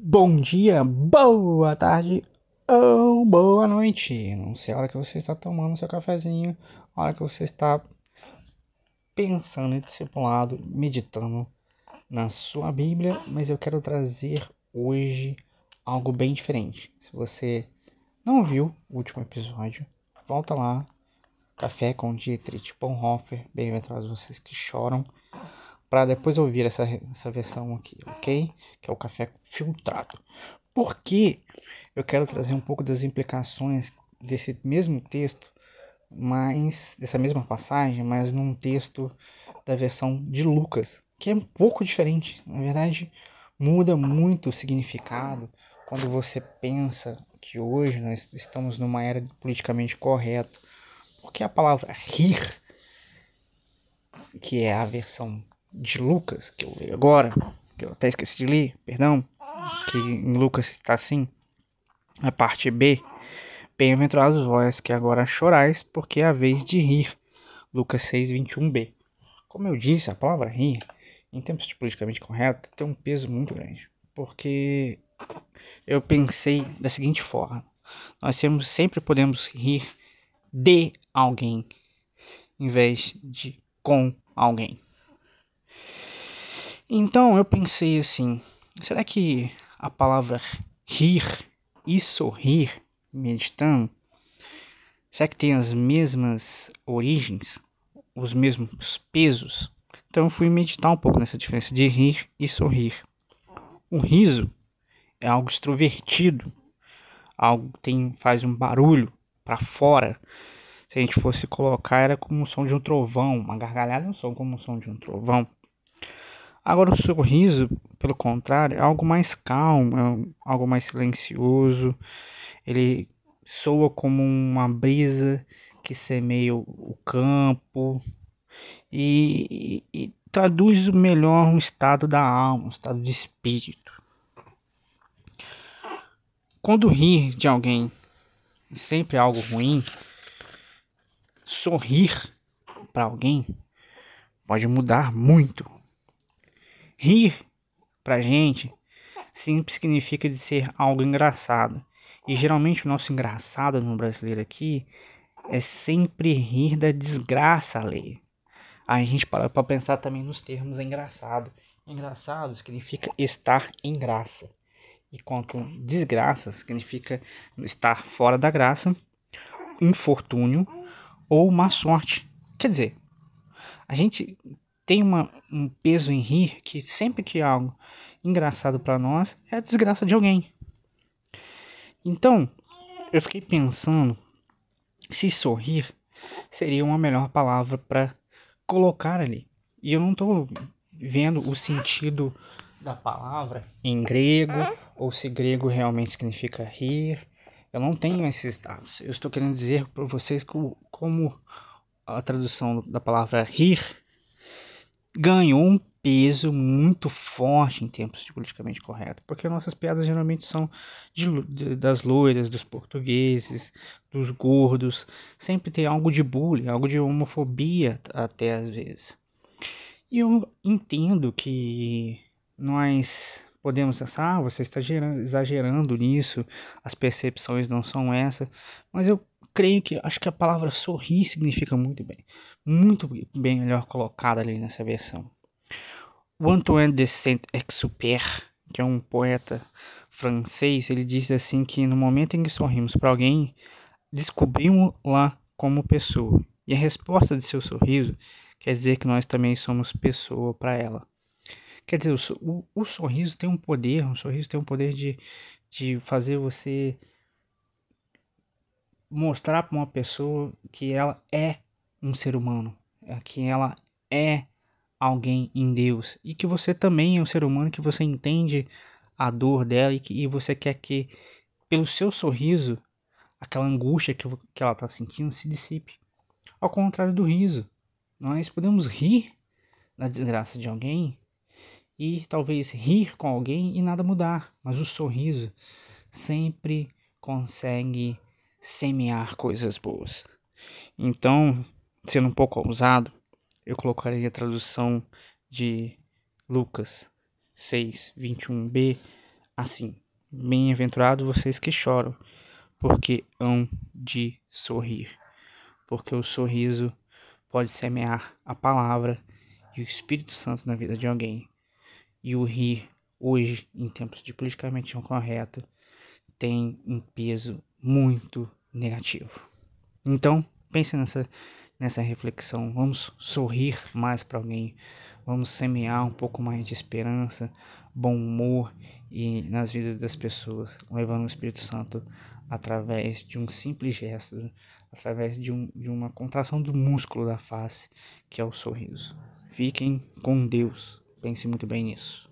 Bom dia, boa tarde ou boa noite. Não sei a hora que você está tomando seu cafezinho, a hora que você está pensando em discipulado, meditando na sua Bíblia, mas eu quero trazer hoje algo bem diferente. Se você não viu o último episódio, volta lá. Café com Dietrich Bonhoeffer, bem-aventurados vocês que choram para depois ouvir essa, essa versão aqui, ok? Que é o café filtrado. Porque eu quero trazer um pouco das implicações desse mesmo texto, mas dessa mesma passagem, mas num texto da versão de Lucas, que é um pouco diferente. Na verdade, muda muito o significado quando você pensa que hoje nós estamos numa era politicamente correta. Porque a palavra rir, que é a versão de Lucas, que eu leio agora, que eu até esqueci de ler, perdão, que em Lucas está assim, a parte B, bem-aventurados vós que agora chorais, porque é a vez de rir, Lucas 6, 21b. Como eu disse, a palavra rir, em tempos de politicamente correto, tem um peso muito grande, porque eu pensei da seguinte forma, nós temos, sempre podemos rir de alguém, em vez de com alguém. Então eu pensei assim: será que a palavra rir e sorrir, meditando, será que tem as mesmas origens, os mesmos pesos? Então eu fui meditar um pouco nessa diferença de rir e sorrir. O riso é algo extrovertido, algo tem faz um barulho para fora. Se a gente fosse colocar, era como o som de um trovão. Uma gargalhada é um som como o som de um trovão. Agora, o sorriso, pelo contrário, é algo mais calmo, é algo mais silencioso. Ele soa como uma brisa que semeia o campo e, e, e traduz melhor um estado da alma, um estado de espírito. Quando rir de alguém sempre é algo ruim, sorrir para alguém pode mudar muito Rir, pra gente, sempre significa de ser algo engraçado. E geralmente o nosso engraçado no brasileiro aqui é sempre rir da desgraça alheia. A gente para para pensar também nos termos engraçado. Engraçado significa estar em graça. Enquanto desgraça significa estar fora da graça, infortúnio ou má sorte. Quer dizer, a gente tem uma, um peso em rir que sempre que há algo engraçado para nós é a desgraça de alguém. Então, eu fiquei pensando se sorrir seria uma melhor palavra para colocar ali. E eu não estou vendo o sentido da palavra em grego ou se grego realmente significa rir. Eu não tenho esses dados. Eu estou querendo dizer para vocês como a tradução da palavra rir ganhou um peso muito forte em tempos de politicamente correto, porque nossas piadas geralmente são de, de, das loiras, dos portugueses, dos gordos, sempre tem algo de bullying, algo de homofobia até às vezes. E eu entendo que nós podemos pensar, ah, você está exagerando nisso, as percepções não são essas, mas eu creio que acho que a palavra sorrir significa muito bem, muito bem melhor colocada ali nessa versão. O Antoine de Saint-Exupéry, que é um poeta francês, ele diz assim que no momento em que sorrimos para alguém, descobrimos-la como pessoa. E a resposta de seu sorriso quer dizer que nós também somos pessoa para ela. Quer dizer, o, o, o, sorriso tem um poder, um sorriso tem um poder de, de fazer você mostrar para uma pessoa que ela é um ser humano, é que ela é alguém em Deus e que você também é um ser humano, que você entende a dor dela e que e você quer que pelo seu sorriso aquela angústia que, que ela está sentindo se dissipe. Ao contrário do riso, nós podemos rir da desgraça de alguém e talvez rir com alguém e nada mudar, mas o sorriso sempre consegue semear coisas boas. Então, sendo um pouco ousado, eu colocaria a tradução de Lucas 6, 21b, assim: Bem-aventurado vocês que choram, porque hão de sorrir. Porque o sorriso pode semear a palavra e o Espírito Santo na vida de alguém. E o rir, hoje, em tempos de politicamente incorreto, tem um peso muito negativo. Então, pense nessa, nessa reflexão. Vamos sorrir mais para alguém. Vamos semear um pouco mais de esperança, bom humor e nas vidas das pessoas, levando o Espírito Santo através de um simples gesto, através de, um, de uma contração do músculo da face, que é o sorriso. Fiquem com Deus. Pense muito bem nisso.